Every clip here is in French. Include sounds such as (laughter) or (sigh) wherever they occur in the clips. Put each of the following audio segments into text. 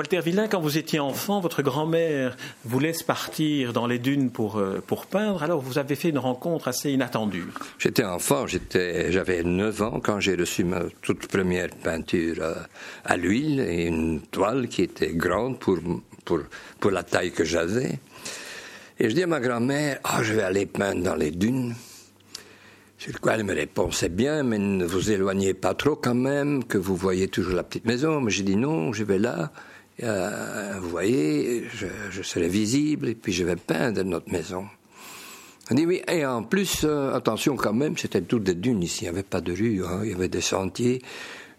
Walter Villain, quand vous étiez enfant, votre grand-mère vous laisse partir dans les dunes pour, euh, pour peindre. Alors, vous avez fait une rencontre assez inattendue. J'étais enfant, j'avais 9 ans quand j'ai reçu ma toute première peinture à, euh, à l'huile et une toile qui était grande pour, pour, pour la taille que j'avais. Et je dis à ma grand-mère, ah, je vais aller peindre dans les dunes. Sur quoi elle me répond, c'est bien, mais ne vous éloignez pas trop quand même, que vous voyez toujours la petite maison. Mais j'ai dit non, je vais là. Euh, vous voyez, je, serai visible et puis je vais peindre notre maison. Elle dit oui, et en plus, euh, attention quand même, c'était toutes des dunes ici, il n'y avait pas de rue, hein, il y avait des sentiers.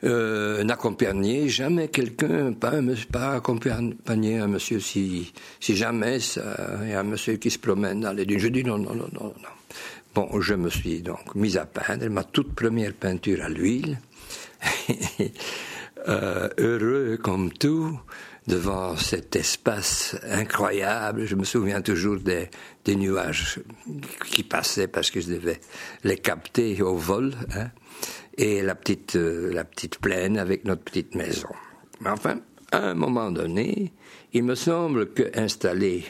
Euh, n'accompagnez jamais quelqu'un, pas, pas un monsieur si, si jamais il y a un monsieur qui se promène dans les dunes. Je dis non, non, non, non, non. Bon, je me suis donc mis à peindre ma toute première peinture à l'huile. (laughs) euh, heureux comme tout devant cet espace incroyable. Je me souviens toujours des, nuages qui passaient parce que je devais les capter au vol. Hein, et la petite, euh, la petite plaine avec notre petite maison. Mais enfin, à un moment donné, il me semble que installé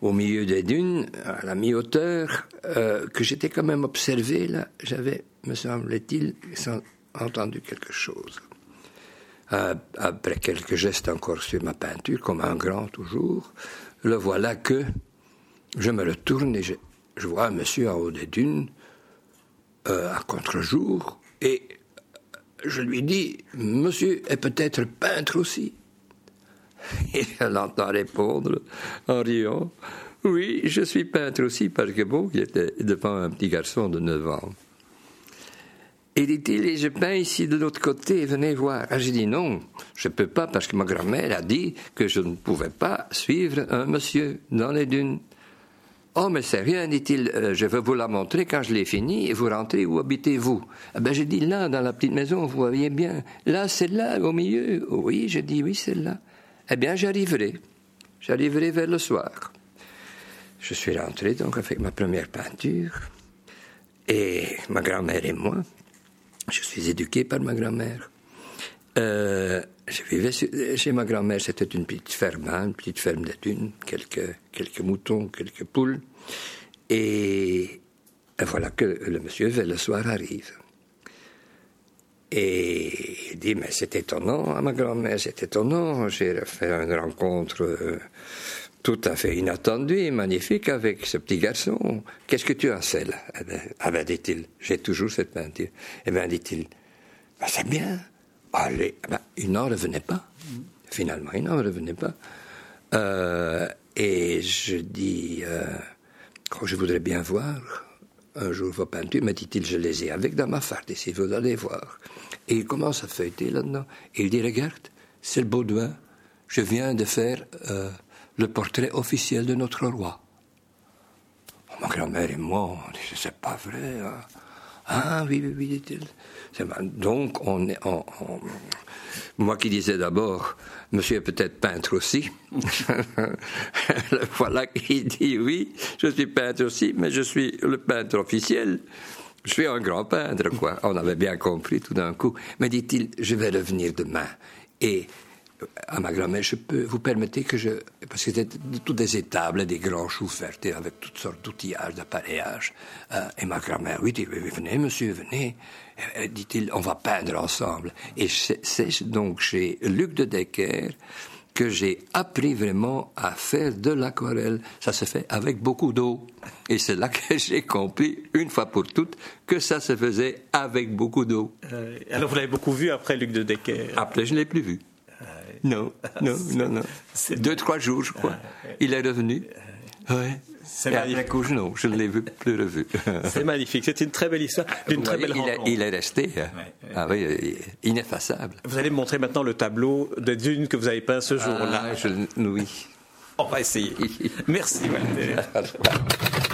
au milieu des dunes, à la mi-hauteur, euh, que j'étais quand même observé là, j'avais, me semble-t-il, entendu quelque chose. Euh, après quelques gestes encore sur ma peinture, comme un grand toujours, le voilà que je me retourne et je, vois un monsieur en haut des dunes, euh, à contre-jour, et je lui dis, monsieur est peut-être peintre aussi. (laughs) Et je l'entends répondre en riant Oui, je suis peintre aussi, parce que bon, il était devant un petit garçon de 9 ans. Et dit-il, et je peins ici de l'autre côté, venez voir. Ah, j'ai dit non, je ne peux pas, parce que ma grand-mère a dit que je ne pouvais pas suivre un monsieur dans les dunes. Oh, mais c'est rien, dit-il, euh, je vais vous la montrer quand je l'ai fini, et vous rentrez, où habitez-vous? Ah ben, j'ai dit, là, dans la petite maison, vous voyez bien. Là, c'est là, au milieu. Oui, j'ai dit, oui, c'est là. Eh bien, j'arriverai. J'arriverai vers le soir. Je suis rentré donc avec ma première peinture. Et ma grand-mère et moi, je suis éduqué par ma grand-mère. Euh, je vivais chez ma grand-mère, c'était une petite ferme, une petite ferme de dunes, quelques, quelques moutons, quelques poules. Et, voilà que le monsieur le soir arrive. Et il dit, mais c'est étonnant, hein, ma grand-mère, c'est étonnant. J'ai fait une rencontre euh, tout à fait inattendue et magnifique avec ce petit garçon. Qu'est-ce que tu as là Eh bien, ah ben, dit-il, j'ai toujours cette peinture. Eh bien, dit-il, ben, c'est bien. Allez, eh ben, il n'en revenait pas. Finalement, il n'en revenait pas. Euh, et je dis, euh, oh, je voudrais bien voir un jour vos peintures, me dit-il, je les ai avec dans ma farde, ici, vous allez voir. Et il commence à feuilleter là-dedans? Il dit, regarde, c'est le Baudouin, je viens de faire euh, le portrait officiel de notre roi. Oh, ma grand-mère et moi, on dit, c'est pas vrai. Hein. Ah oui, oui, oui, dit-il. Donc, on est, moi qui disais d'abord, monsieur est peut-être peintre aussi. (laughs) voilà qui dit oui, je suis peintre aussi, mais je suis le peintre officiel. Je suis un grand peintre, quoi. On avait bien compris tout d'un coup. Mais dit-il, je vais revenir demain. Et à ma grand-mère, je peux, vous permettez que je, parce que c'était toutes des étables, des grands choux fertés avec toutes sortes d'outillages, d'appareillages. Euh, et ma grand-mère, oui, dit, venez, monsieur, venez. Dit-il, on va peindre ensemble. Et c'est donc chez Luc de Decker que j'ai appris vraiment à faire de l'aquarelle. Ça se fait avec beaucoup d'eau. Et c'est là que j'ai compris, une fois pour toutes, que ça se faisait avec beaucoup d'eau. Euh, alors vous l'avez beaucoup vu après Luc de Decker? Après, je ne l'ai plus vu. Non, non, (laughs) non, non. Deux, trois jours, je crois. Il est revenu. Ouais. C'est magnifique. Après non, je ne l'ai plus revu. (laughs) C'est magnifique. C'est une très belle histoire, d'une très belle il rencontre. il est resté, hein. ah oui, ineffaçable. Vous allez me montrer maintenant le tableau de Dune que vous avez peint ce jour-là. Ah, oui. On va essayer. Merci, Walter. (laughs)